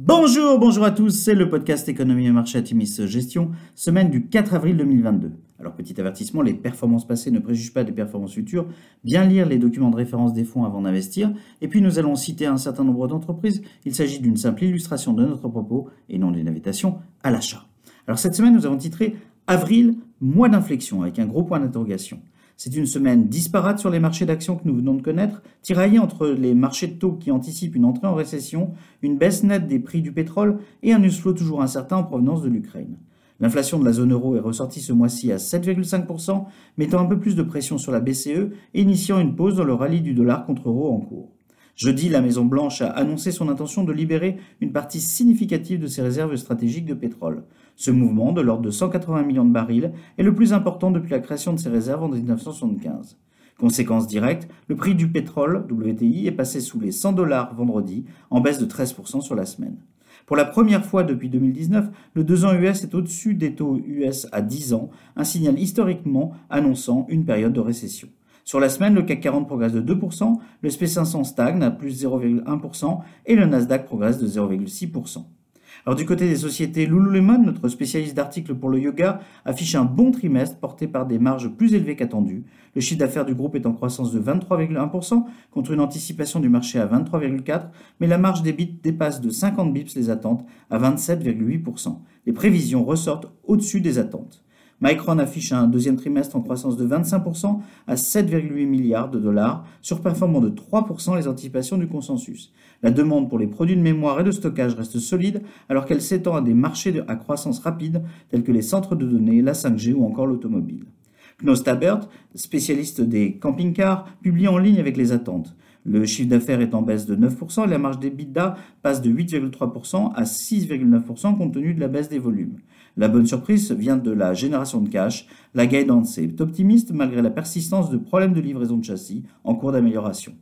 Bonjour, bonjour à tous, c'est le podcast Économie et Marché Atimis Gestion, semaine du 4 avril 2022. Alors petit avertissement, les performances passées ne préjugent pas des performances futures, bien lire les documents de référence des fonds avant d'investir, et puis nous allons citer un certain nombre d'entreprises, il s'agit d'une simple illustration de notre propos et non d'une invitation à l'achat. Alors cette semaine nous avons titré Avril, mois d'inflexion avec un gros point d'interrogation. C'est une semaine disparate sur les marchés d'actions que nous venons de connaître, tiraillée entre les marchés de taux qui anticipent une entrée en récession, une baisse nette des prix du pétrole et un news flow toujours incertain en provenance de l'Ukraine. L'inflation de la zone euro est ressortie ce mois-ci à 7,5%, mettant un peu plus de pression sur la BCE et initiant une pause dans le rallye du dollar contre euro en cours. Jeudi, la Maison-Blanche a annoncé son intention de libérer une partie significative de ses réserves stratégiques de pétrole. Ce mouvement, de l'ordre de 180 millions de barils, est le plus important depuis la création de ces réserves en 1975. Conséquence directe, le prix du pétrole, WTI, est passé sous les 100 dollars vendredi, en baisse de 13% sur la semaine. Pour la première fois depuis 2019, le 2 ans US est au-dessus des taux US à 10 ans, un signal historiquement annonçant une période de récession. Sur la semaine, le CAC 40 progresse de 2%, le SP500 stagne à plus 0,1% et le Nasdaq progresse de 0,6%. Alors du côté des sociétés, Lululemon, notre spécialiste d'articles pour le yoga, affiche un bon trimestre porté par des marges plus élevées qu'attendues. Le chiffre d'affaires du groupe est en croissance de 23,1% contre une anticipation du marché à 23,4%, mais la marge des bits dépasse de 50 bips les attentes à 27,8%. Les prévisions ressortent au-dessus des attentes. Micron affiche un deuxième trimestre en croissance de 25% à 7,8 milliards de dollars, surperformant de 3% les anticipations du consensus. La demande pour les produits de mémoire et de stockage reste solide alors qu'elle s'étend à des marchés à croissance rapide tels que les centres de données, la 5G ou encore l'automobile. Knos Tabert, spécialiste des camping-cars, publie en ligne avec les attentes. Le chiffre d'affaires est en baisse de 9% et la marge d'EBITDA passe de 8,3% à 6,9% compte tenu de la baisse des volumes. La bonne surprise vient de la génération de cash. La guidance est optimiste malgré la persistance de problèmes de livraison de châssis en cours d'amélioration.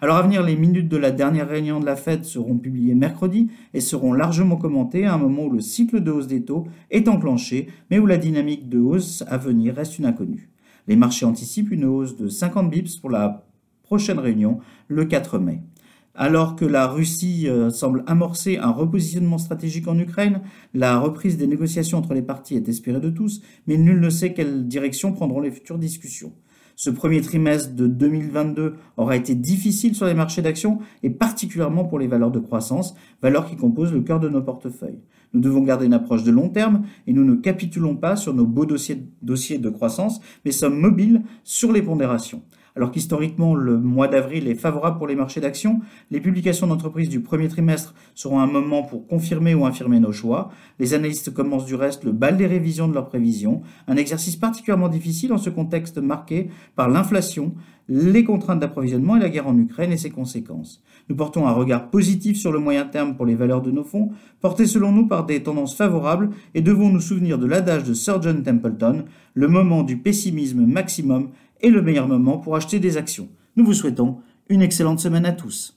Alors à venir, les minutes de la dernière réunion de la Fed seront publiées mercredi et seront largement commentées à un moment où le cycle de hausse des taux est enclenché, mais où la dynamique de hausse à venir reste une inconnue. Les marchés anticipent une hausse de 50 bips pour la prochaine réunion le 4 mai. Alors que la Russie euh, semble amorcer un repositionnement stratégique en Ukraine, la reprise des négociations entre les parties est espérée de tous, mais nul ne sait quelle direction prendront les futures discussions. Ce premier trimestre de 2022 aura été difficile sur les marchés d'actions et particulièrement pour les valeurs de croissance, valeurs qui composent le cœur de nos portefeuilles. Nous devons garder une approche de long terme et nous ne capitulons pas sur nos beaux dossiers de croissance, mais sommes mobiles sur les pondérations. Alors qu'historiquement, le mois d'avril est favorable pour les marchés d'actions, les publications d'entreprises du premier trimestre seront un moment pour confirmer ou infirmer nos choix. Les analystes commencent du reste le bal des révisions de leurs prévisions, un exercice particulièrement difficile en ce contexte marqué par l'inflation, les contraintes d'approvisionnement et la guerre en Ukraine et ses conséquences. Nous portons un regard positif sur le moyen terme pour les valeurs de nos fonds, portés selon nous par des tendances favorables et devons nous souvenir de l'adage de Sir John Templeton, le moment du pessimisme maximum est le meilleur moment pour acheter des actions. Nous vous souhaitons une excellente semaine à tous.